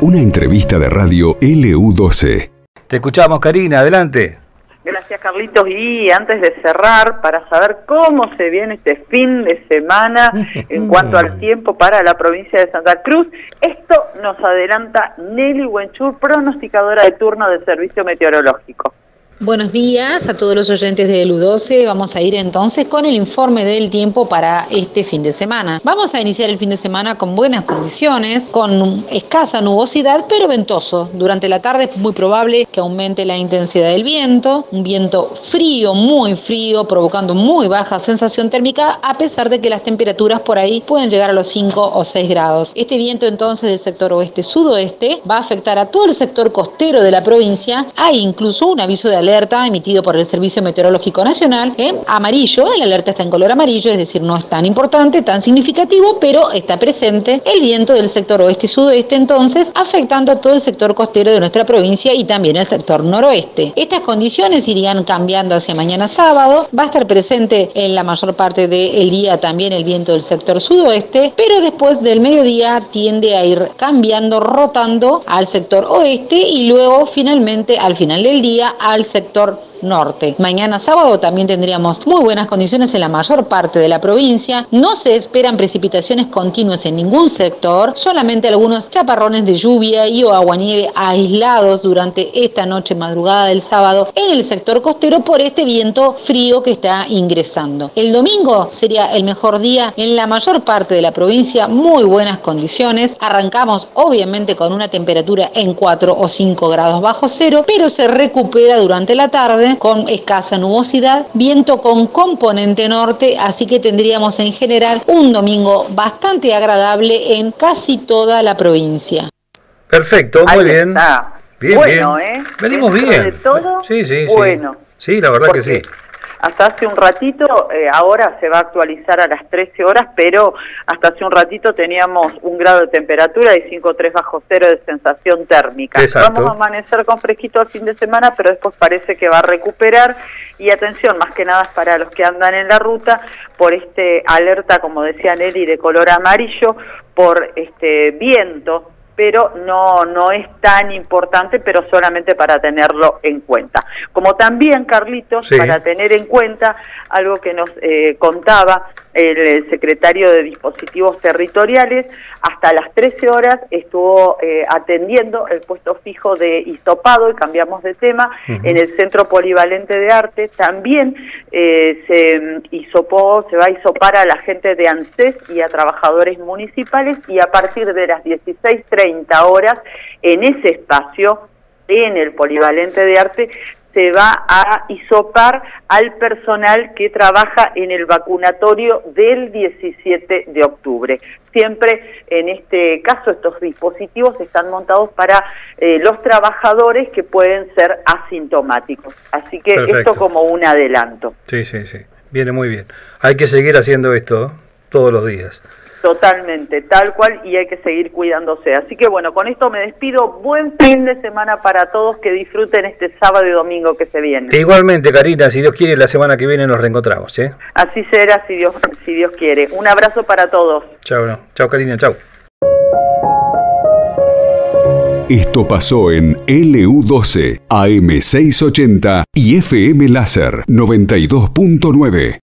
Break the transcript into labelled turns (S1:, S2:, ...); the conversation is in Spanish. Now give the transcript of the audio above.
S1: Una entrevista de radio LU12.
S2: Te escuchamos, Karina, adelante.
S3: Gracias, Carlitos. Y antes de cerrar, para saber cómo se viene este fin de semana en cuanto al tiempo para la provincia de Santa Cruz, esto nos adelanta Nelly Wenchur, pronosticadora de turno del Servicio Meteorológico.
S4: Buenos días a todos los oyentes de LU12. Vamos a ir entonces con el informe del tiempo para este fin de semana. Vamos a iniciar el fin de semana con buenas condiciones, con escasa nubosidad, pero ventoso. Durante la tarde es muy probable que aumente la intensidad del viento, un viento frío, muy frío, provocando muy baja sensación térmica, a pesar de que las temperaturas por ahí pueden llegar a los 5 o 6 grados. Este viento entonces del sector oeste-sudoeste va a afectar a todo el sector costero de la provincia. Hay incluso un aviso de alerta alerta emitido por el Servicio Meteorológico Nacional, en amarillo, el alerta está en color amarillo, es decir, no es tan importante, tan significativo, pero está presente el viento del sector oeste y sudoeste, entonces afectando a todo el sector costero de nuestra provincia y también el sector noroeste. Estas condiciones irían cambiando hacia mañana sábado, va a estar presente en la mayor parte del día también el viento del sector sudoeste, pero después del mediodía tiende a ir cambiando, rotando al sector oeste y luego finalmente al final del día al sector sector norte. Mañana sábado también tendríamos muy buenas condiciones en la mayor parte de la provincia. No se esperan precipitaciones continuas en ningún sector, solamente algunos chaparrones de lluvia y o aguanieve aislados durante esta noche madrugada del sábado en el sector costero por este viento frío que está ingresando. El domingo sería el mejor día en la mayor parte de la provincia, muy buenas condiciones. Arrancamos obviamente con una temperatura en 4 o 5 grados bajo cero, pero se recupera durante la tarde con escasa nubosidad, viento con componente norte, así que tendríamos en general un domingo bastante agradable en casi toda la provincia.
S2: Perfecto, muy bien. Bien,
S3: bueno, ¿eh?
S2: Venimos bien.
S3: De todo,
S2: sí, sí,
S3: bueno.
S2: Sí, la verdad que sí
S3: hasta hace un ratito, eh, ahora se va a actualizar a las 13 horas, pero hasta hace un ratito teníamos un grado de temperatura y 5,3 bajo cero de sensación térmica. Vamos a amanecer con fresquito al fin de semana, pero después parece que va a recuperar. Y atención, más que nada para los que andan en la ruta, por este alerta, como decía Nelly, de color amarillo, por este viento pero no, no es tan importante, pero solamente para tenerlo en cuenta. Como también, Carlitos, para tener en cuenta algo que nos eh, contaba el secretario de Dispositivos Territoriales, hasta las 13 horas estuvo eh, atendiendo el puesto fijo de hisopado, y cambiamos de tema, en el Centro Polivalente de Arte. También eh, se hisopó, se va a hisopar a la gente de ANSES y a trabajadores municipales y a partir de las 16.30 horas en ese espacio en el polivalente de arte se va a isopar al personal que trabaja en el vacunatorio del 17 de octubre. Siempre en este caso estos dispositivos están montados para eh, los trabajadores que pueden ser asintomáticos. Así que esto como un adelanto.
S2: Sí, sí, sí. Viene muy bien. Hay que seguir haciendo esto todos los días.
S3: Totalmente, tal cual, y hay que seguir cuidándose. Así que bueno, con esto me despido. Buen fin de semana para todos, que disfruten este sábado y domingo que se viene.
S2: igualmente, Karina, si Dios quiere, la semana que viene nos reencontramos. ¿eh?
S3: Así será, si Dios, si Dios quiere. Un abrazo para todos.
S2: Chao, no. chao Karina, chao.
S1: Esto pasó en LU12, AM680 y FM Láser 92.9.